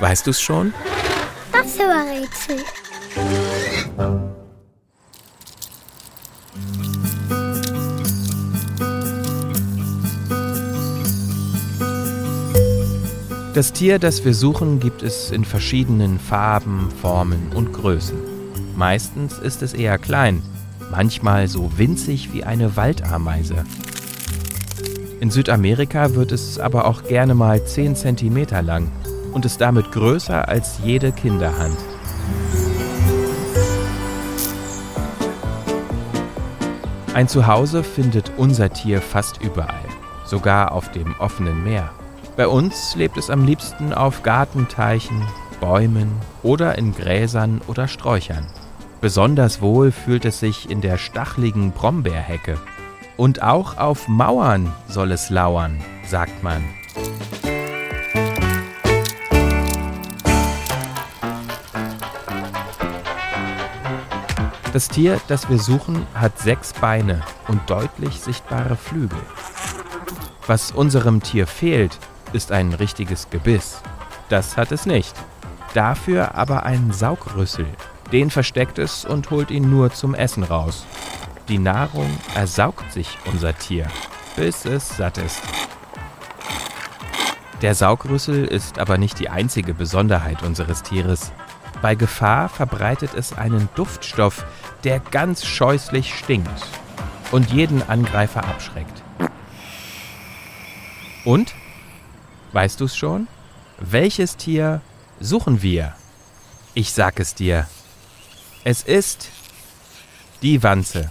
Weißt du's schon? Das war Rätsel. Das Tier, das wir suchen, gibt es in verschiedenen Farben, Formen und Größen. Meistens ist es eher klein, manchmal so winzig wie eine Waldameise. In Südamerika wird es aber auch gerne mal 10 cm lang und ist damit größer als jede Kinderhand. Ein Zuhause findet unser Tier fast überall, sogar auf dem offenen Meer. Bei uns lebt es am liebsten auf Gartenteichen, Bäumen oder in Gräsern oder Sträuchern. Besonders wohl fühlt es sich in der stachligen Brombeerhecke. Und auch auf Mauern soll es lauern, sagt man. Das Tier, das wir suchen, hat sechs Beine und deutlich sichtbare Flügel. Was unserem Tier fehlt, ist ein richtiges Gebiss. Das hat es nicht. Dafür aber einen Saugrüssel. Den versteckt es und holt ihn nur zum Essen raus. Die Nahrung ersaugt sich unser Tier, bis es satt ist. Der Saugrüssel ist aber nicht die einzige Besonderheit unseres Tieres. Bei Gefahr verbreitet es einen Duftstoff, der ganz scheußlich stinkt und jeden Angreifer abschreckt. Und? Weißt du's schon? Welches Tier suchen wir? Ich sag es dir. Es ist die Wanze.